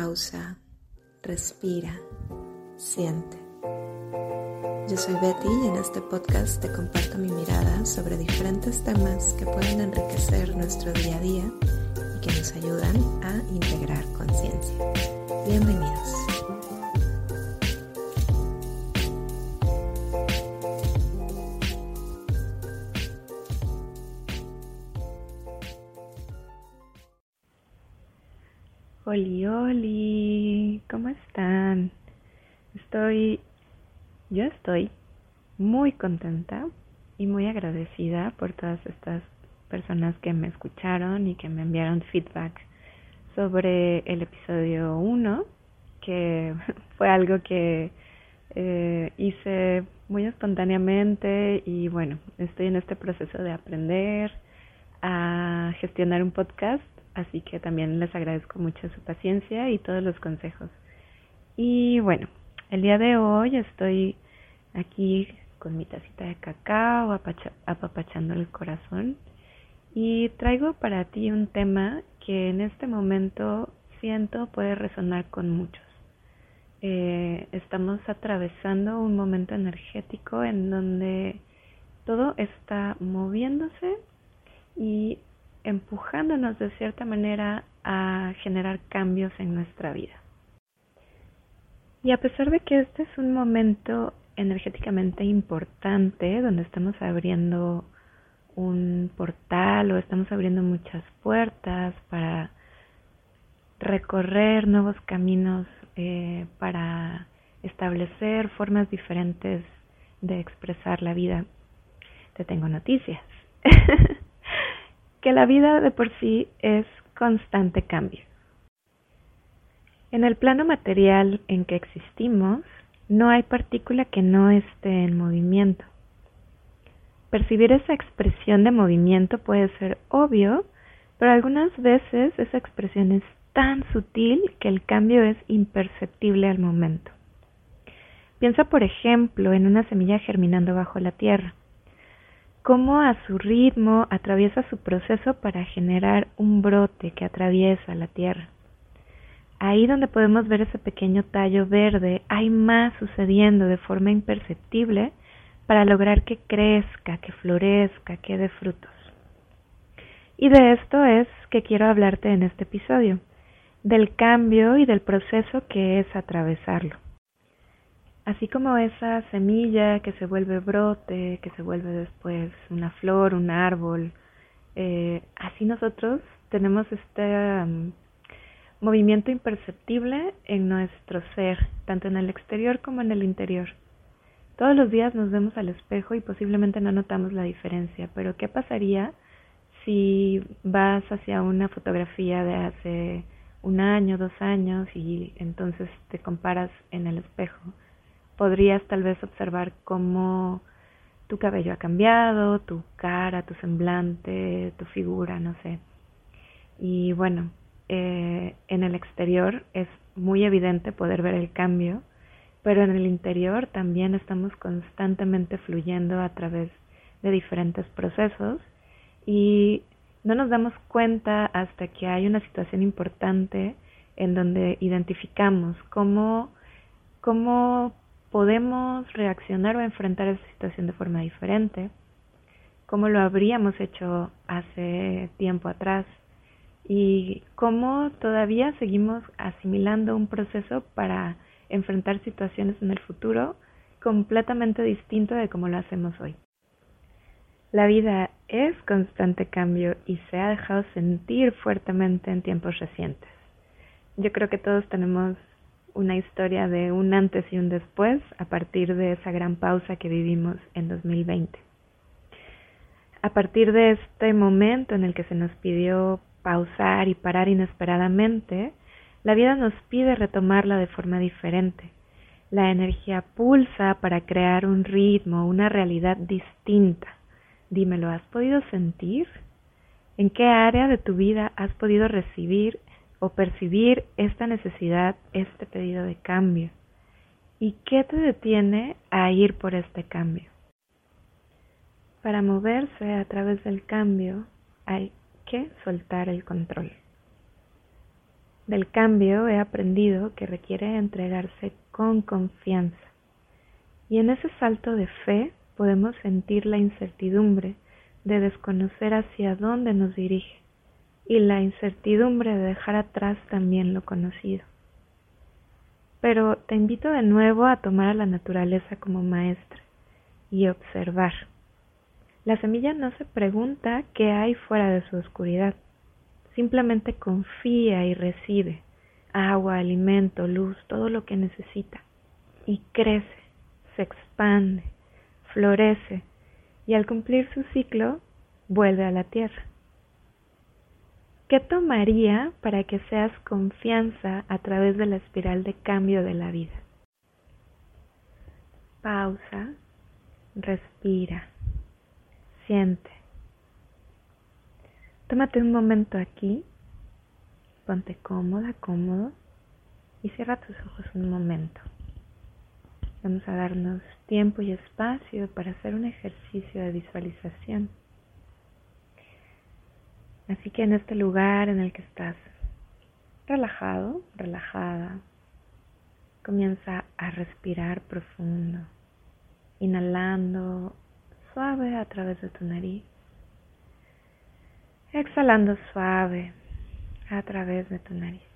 pausa, respira, siente. Yo soy Betty y en este podcast te comparto mi mirada sobre diferentes temas que pueden enriquecer nuestro día a día y que nos ayudan a integrar conciencia. Bienvenidos. Estoy, yo estoy muy contenta y muy agradecida por todas estas personas que me escucharon y que me enviaron feedback sobre el episodio 1, que fue algo que eh, hice muy espontáneamente y bueno, estoy en este proceso de aprender a gestionar un podcast Así que también les agradezco mucho su paciencia y todos los consejos. Y bueno, el día de hoy estoy aquí con mi tacita de cacao, apapachando el corazón. Y traigo para ti un tema que en este momento siento puede resonar con muchos. Eh, estamos atravesando un momento energético en donde todo está moviéndose y empujándonos de cierta manera a generar cambios en nuestra vida. Y a pesar de que este es un momento energéticamente importante, donde estamos abriendo un portal o estamos abriendo muchas puertas para recorrer nuevos caminos, eh, para establecer formas diferentes de expresar la vida, te tengo noticias. que la vida de por sí es constante cambio. En el plano material en que existimos, no hay partícula que no esté en movimiento. Percibir esa expresión de movimiento puede ser obvio, pero algunas veces esa expresión es tan sutil que el cambio es imperceptible al momento. Piensa, por ejemplo, en una semilla germinando bajo la tierra cómo a su ritmo atraviesa su proceso para generar un brote que atraviesa la tierra. Ahí donde podemos ver ese pequeño tallo verde, hay más sucediendo de forma imperceptible para lograr que crezca, que florezca, que dé frutos. Y de esto es que quiero hablarte en este episodio, del cambio y del proceso que es atravesarlo. Así como esa semilla que se vuelve brote, que se vuelve después una flor, un árbol, eh, así nosotros tenemos este movimiento imperceptible en nuestro ser, tanto en el exterior como en el interior. Todos los días nos vemos al espejo y posiblemente no notamos la diferencia, pero ¿qué pasaría si vas hacia una fotografía de hace un año, dos años y entonces te comparas en el espejo? podrías tal vez observar cómo tu cabello ha cambiado, tu cara, tu semblante, tu figura, no sé. Y bueno, eh, en el exterior es muy evidente poder ver el cambio, pero en el interior también estamos constantemente fluyendo a través de diferentes procesos y no nos damos cuenta hasta que hay una situación importante en donde identificamos cómo, cómo podemos reaccionar o enfrentar esa situación de forma diferente, como lo habríamos hecho hace tiempo atrás y cómo todavía seguimos asimilando un proceso para enfrentar situaciones en el futuro completamente distinto de como lo hacemos hoy. La vida es constante cambio y se ha dejado sentir fuertemente en tiempos recientes. Yo creo que todos tenemos una historia de un antes y un después a partir de esa gran pausa que vivimos en 2020. A partir de este momento en el que se nos pidió pausar y parar inesperadamente, la vida nos pide retomarla de forma diferente. La energía pulsa para crear un ritmo, una realidad distinta. Dímelo, ¿has podido sentir? ¿En qué área de tu vida has podido recibir o percibir esta necesidad, este pedido de cambio. ¿Y qué te detiene a ir por este cambio? Para moverse a través del cambio hay que soltar el control. Del cambio he aprendido que requiere entregarse con confianza. Y en ese salto de fe podemos sentir la incertidumbre de desconocer hacia dónde nos dirige y la incertidumbre de dejar atrás también lo conocido. Pero te invito de nuevo a tomar a la naturaleza como maestra y observar. La semilla no se pregunta qué hay fuera de su oscuridad, simplemente confía y recibe agua, alimento, luz, todo lo que necesita. Y crece, se expande, florece. Y al cumplir su ciclo vuelve a la tierra. ¿Qué tomaría para que seas confianza a través de la espiral de cambio de la vida? Pausa, respira, siente. Tómate un momento aquí, ponte cómoda, cómodo y cierra tus ojos un momento. Vamos a darnos tiempo y espacio para hacer un ejercicio de visualización. Así que en este lugar en el que estás relajado, relajada, comienza a respirar profundo, inhalando suave a través de tu nariz, exhalando suave a través de tu nariz.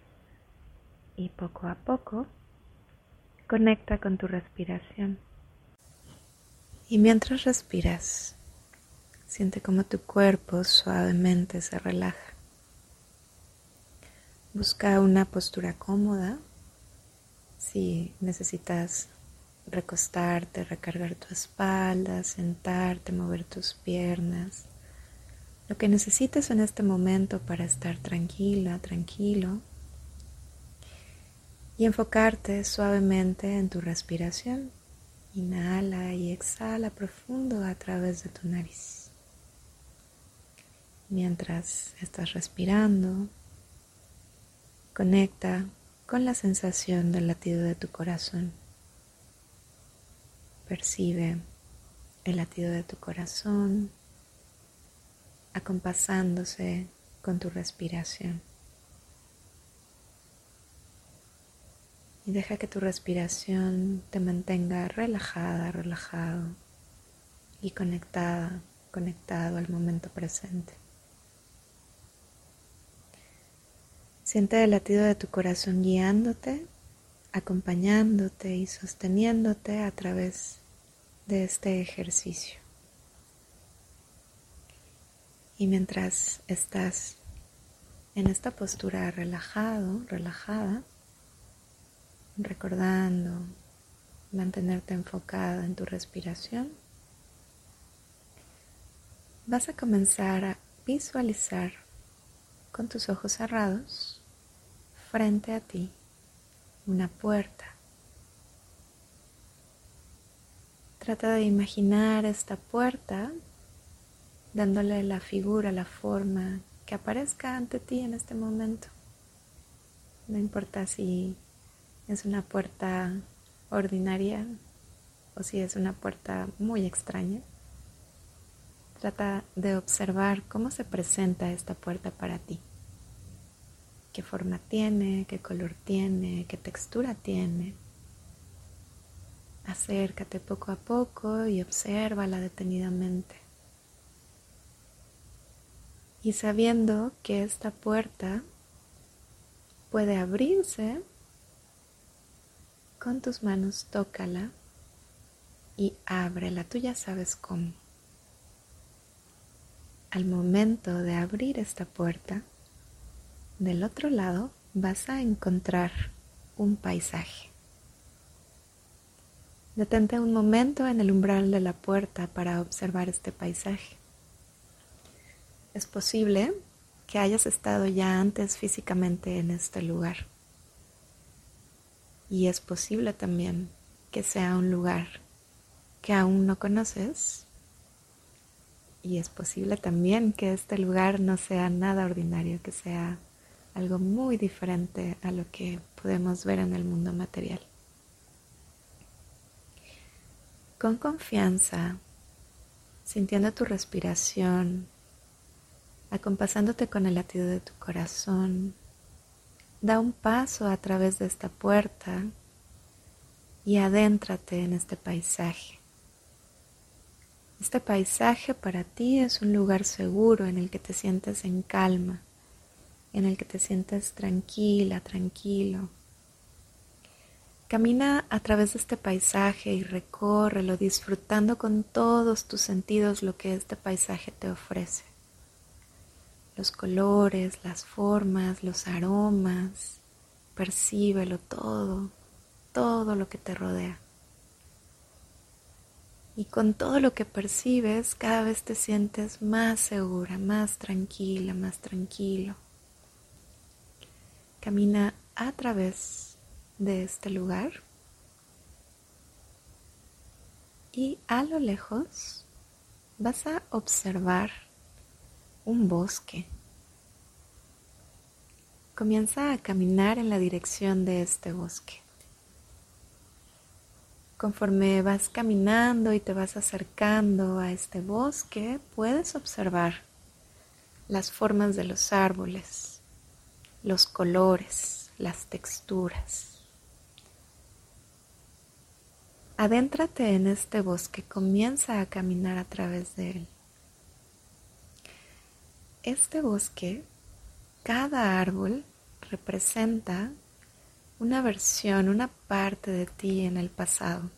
Y poco a poco conecta con tu respiración. Y mientras respiras, Siente como tu cuerpo suavemente se relaja. Busca una postura cómoda. Si necesitas recostarte, recargar tu espalda, sentarte, mover tus piernas. Lo que necesites en este momento para estar tranquila, tranquilo. Y enfocarte suavemente en tu respiración. Inhala y exhala profundo a través de tu nariz. Mientras estás respirando, conecta con la sensación del latido de tu corazón. Percibe el latido de tu corazón acompasándose con tu respiración. Y deja que tu respiración te mantenga relajada, relajado y conectada, conectado al momento presente. Siente el latido de tu corazón guiándote, acompañándote y sosteniéndote a través de este ejercicio. Y mientras estás en esta postura relajado, relajada, recordando mantenerte enfocada en tu respiración, vas a comenzar a visualizar con tus ojos cerrados frente a ti una puerta. Trata de imaginar esta puerta dándole la figura, la forma que aparezca ante ti en este momento. No importa si es una puerta ordinaria o si es una puerta muy extraña. Trata de observar cómo se presenta esta puerta para ti qué forma tiene, qué color tiene, qué textura tiene. Acércate poco a poco y obsérvala detenidamente. Y sabiendo que esta puerta puede abrirse, con tus manos tócala y ábrela. Tú ya sabes cómo. Al momento de abrir esta puerta, del otro lado vas a encontrar un paisaje. Detente un momento en el umbral de la puerta para observar este paisaje. Es posible que hayas estado ya antes físicamente en este lugar. Y es posible también que sea un lugar que aún no conoces. Y es posible también que este lugar no sea nada ordinario, que sea algo muy diferente a lo que podemos ver en el mundo material. Con confianza, sintiendo tu respiración, acompasándote con el latido de tu corazón, da un paso a través de esta puerta y adéntrate en este paisaje. Este paisaje para ti es un lugar seguro en el que te sientes en calma, en el que te sientes tranquila, tranquilo. Camina a través de este paisaje y recórrelo disfrutando con todos tus sentidos lo que este paisaje te ofrece. Los colores, las formas, los aromas, percíbelo todo, todo lo que te rodea. Y con todo lo que percibes, cada vez te sientes más segura, más tranquila, más tranquilo. Camina a través de este lugar y a lo lejos vas a observar un bosque. Comienza a caminar en la dirección de este bosque. Conforme vas caminando y te vas acercando a este bosque, puedes observar las formas de los árboles, los colores, las texturas. Adéntrate en este bosque, comienza a caminar a través de él. Este bosque, cada árbol representa una versión, una parte de ti en el pasado.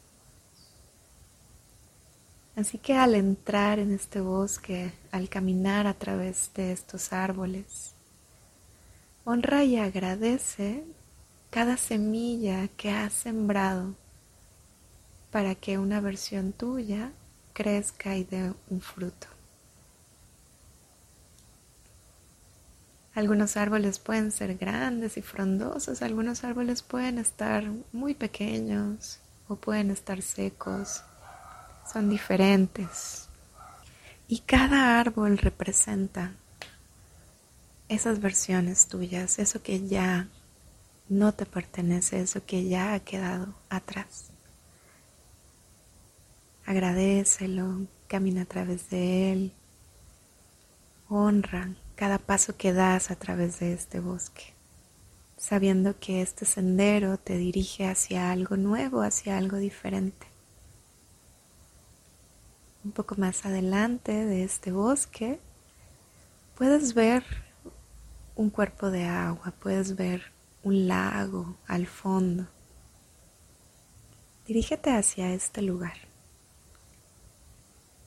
Así que al entrar en este bosque, al caminar a través de estos árboles, honra y agradece cada semilla que has sembrado para que una versión tuya crezca y dé un fruto. Algunos árboles pueden ser grandes y frondosos, algunos árboles pueden estar muy pequeños o pueden estar secos. Son diferentes. Y cada árbol representa esas versiones tuyas, eso que ya no te pertenece, eso que ya ha quedado atrás. Agradecelo, camina a través de él, honra cada paso que das a través de este bosque, sabiendo que este sendero te dirige hacia algo nuevo, hacia algo diferente. Un poco más adelante de este bosque puedes ver un cuerpo de agua, puedes ver un lago al fondo. Dirígete hacia este lugar.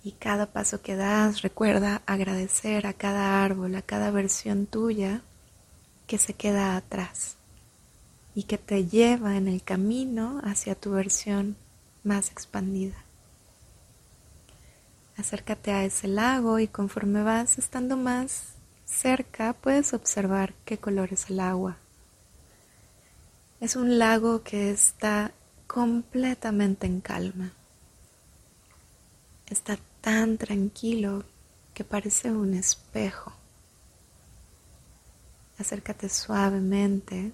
Y cada paso que das, recuerda agradecer a cada árbol, a cada versión tuya que se queda atrás y que te lleva en el camino hacia tu versión más expandida. Acércate a ese lago y conforme vas estando más cerca puedes observar qué color es el agua. Es un lago que está completamente en calma. Está tan tranquilo que parece un espejo. Acércate suavemente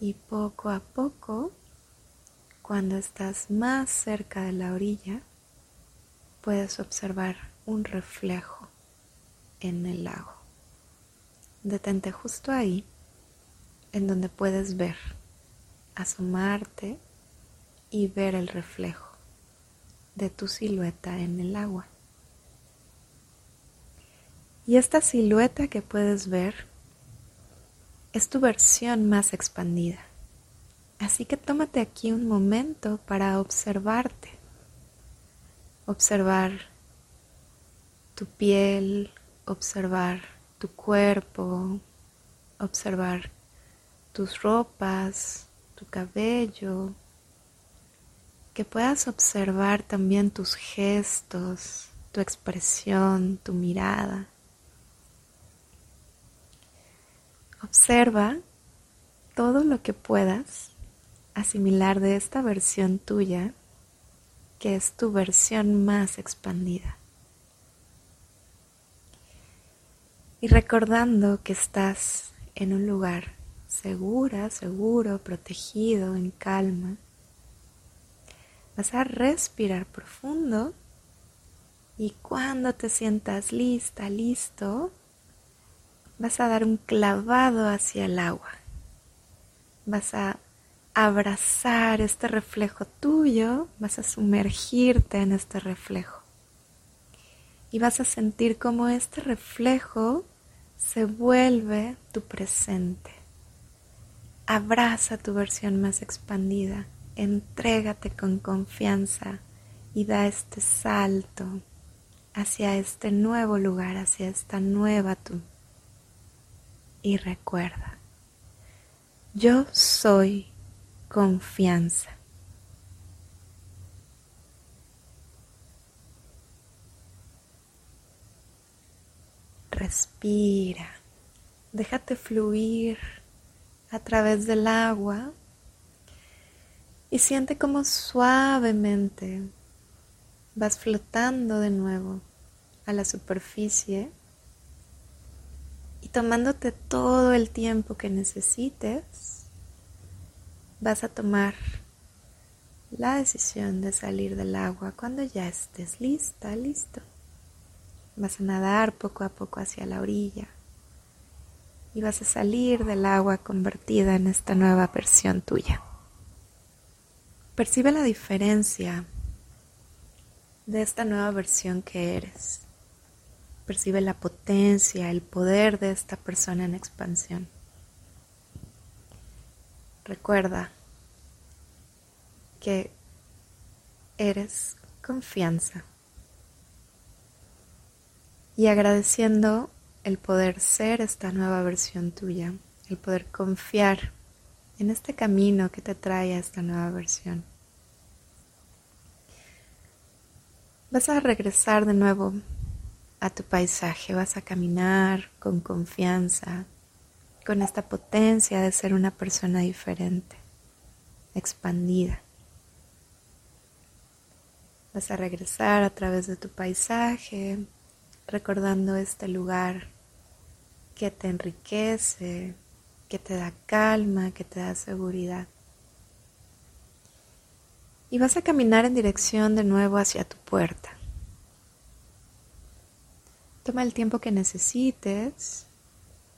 y poco a poco, cuando estás más cerca de la orilla, puedes observar un reflejo en el lago. Detente justo ahí, en donde puedes ver, asomarte y ver el reflejo de tu silueta en el agua. Y esta silueta que puedes ver es tu versión más expandida. Así que tómate aquí un momento para observarte. Observar tu piel, observar tu cuerpo, observar tus ropas, tu cabello, que puedas observar también tus gestos, tu expresión, tu mirada. Observa todo lo que puedas asimilar de esta versión tuya, que es tu versión más expandida. Y recordando que estás en un lugar segura, seguro, protegido, en calma, Vas a respirar profundo y cuando te sientas lista, listo, vas a dar un clavado hacia el agua. Vas a abrazar este reflejo tuyo, vas a sumergirte en este reflejo. Y vas a sentir cómo este reflejo se vuelve tu presente. Abraza tu versión más expandida, entrégate con confianza y da este salto hacia este nuevo lugar, hacia esta nueva tú. Y recuerda, yo soy confianza. Respira, déjate fluir a través del agua y siente como suavemente vas flotando de nuevo a la superficie y tomándote todo el tiempo que necesites vas a tomar la decisión de salir del agua cuando ya estés lista, listo. Vas a nadar poco a poco hacia la orilla y vas a salir del agua convertida en esta nueva versión tuya. Percibe la diferencia de esta nueva versión que eres. Percibe la potencia, el poder de esta persona en expansión. Recuerda que eres confianza. Y agradeciendo el poder ser esta nueva versión tuya, el poder confiar en este camino que te trae a esta nueva versión. Vas a regresar de nuevo a tu paisaje, vas a caminar con confianza, con esta potencia de ser una persona diferente, expandida. Vas a regresar a través de tu paisaje, recordando este lugar que te enriquece, que te da calma, que te da seguridad. Y vas a caminar en dirección de nuevo hacia tu puerta. Toma el tiempo que necesites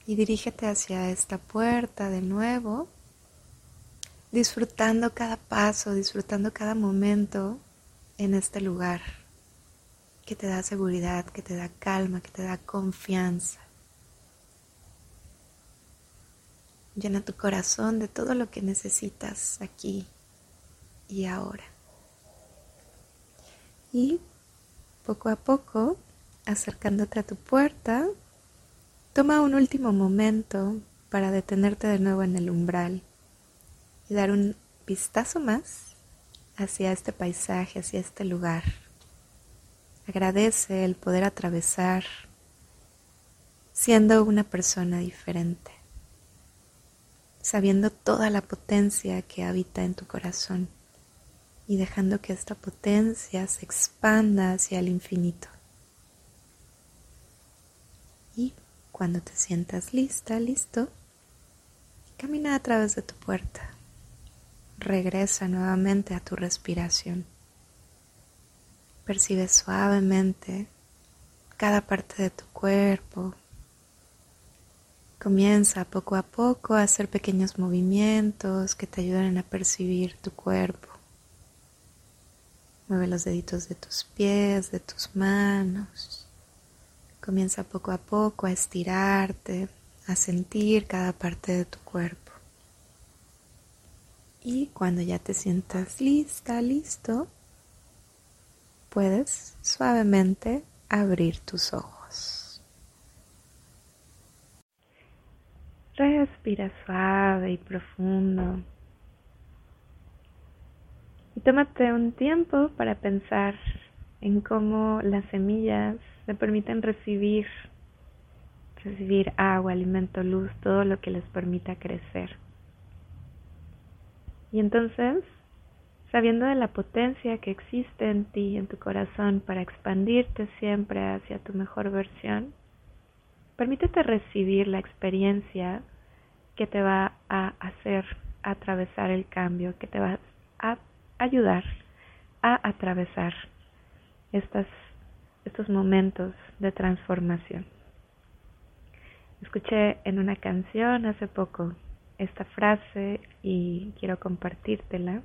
y dirígete hacia esta puerta de nuevo, disfrutando cada paso, disfrutando cada momento en este lugar que te da seguridad, que te da calma, que te da confianza. Llena tu corazón de todo lo que necesitas aquí y ahora. Y poco a poco, acercándote a tu puerta, Toma un último momento para detenerte de nuevo en el umbral y dar un vistazo más hacia este paisaje, hacia este lugar. Agradece el poder atravesar siendo una persona diferente, sabiendo toda la potencia que habita en tu corazón y dejando que esta potencia se expanda hacia el infinito. Y cuando te sientas lista, listo, camina a través de tu puerta. Regresa nuevamente a tu respiración. Percibe suavemente cada parte de tu cuerpo. Comienza poco a poco a hacer pequeños movimientos que te ayuden a percibir tu cuerpo. Mueve los deditos de tus pies, de tus manos. Comienza poco a poco a estirarte, a sentir cada parte de tu cuerpo. Y cuando ya te sientas lista, listo, puedes suavemente abrir tus ojos. Suave y profundo. Y tómate un tiempo para pensar en cómo las semillas le permiten recibir, recibir agua, alimento, luz, todo lo que les permita crecer. Y entonces, sabiendo de la potencia que existe en ti, en tu corazón, para expandirte siempre hacia tu mejor versión, permítete recibir la experiencia que te va a hacer atravesar el cambio, que te va a ayudar a atravesar estos momentos de transformación. Escuché en una canción hace poco esta frase y quiero compartírtela.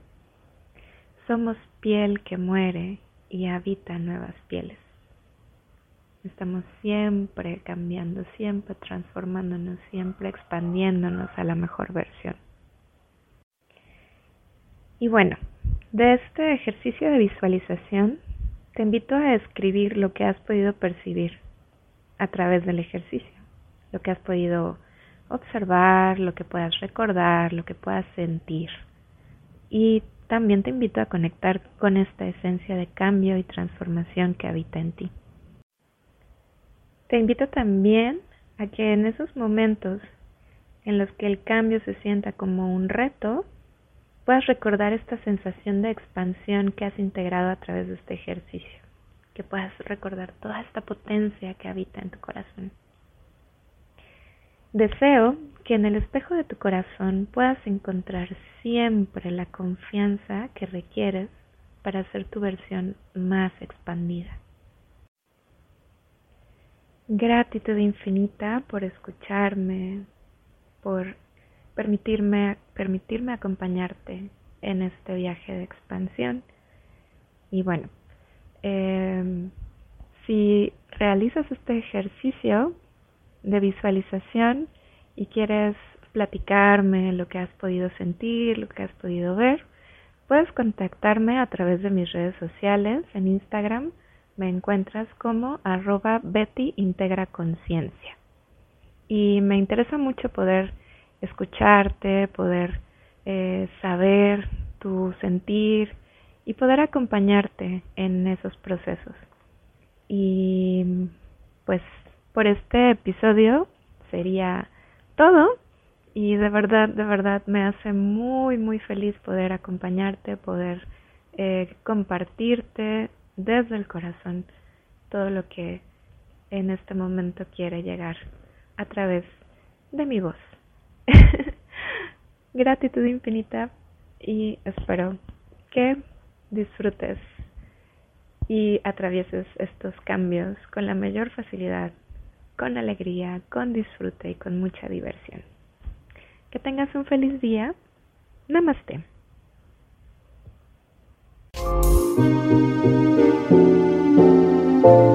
Somos piel que muere y habita nuevas pieles. Estamos siempre cambiando, siempre transformándonos, siempre expandiéndonos a la mejor versión. Y bueno, de este ejercicio de visualización, te invito a escribir lo que has podido percibir a través del ejercicio, lo que has podido observar, lo que puedas recordar, lo que puedas sentir. Y también te invito a conectar con esta esencia de cambio y transformación que habita en ti. Te invito también a que en esos momentos en los que el cambio se sienta como un reto, puedas recordar esta sensación de expansión que has integrado a través de este ejercicio, que puedas recordar toda esta potencia que habita en tu corazón. Deseo que en el espejo de tu corazón puedas encontrar siempre la confianza que requieres para ser tu versión más expandida. Gratitud infinita por escucharme, por permitirme, permitirme acompañarte en este viaje de expansión. Y bueno, em, si realizas este ejercicio de visualización y quieres platicarme lo que has podido sentir, lo que has podido ver, puedes contactarme a través de mis redes sociales en Instagram me encuentras como arroba Betty Integra Conciencia. Y me interesa mucho poder escucharte, poder eh, saber tu sentir y poder acompañarte en esos procesos. Y pues por este episodio sería todo y de verdad, de verdad me hace muy, muy feliz poder acompañarte, poder eh, compartirte desde el corazón todo lo que en este momento quiere llegar a través de mi voz. Gratitud infinita y espero que disfrutes y atravieses estos cambios con la mayor facilidad, con alegría, con disfrute y con mucha diversión. Que tengas un feliz día. Namaste. You.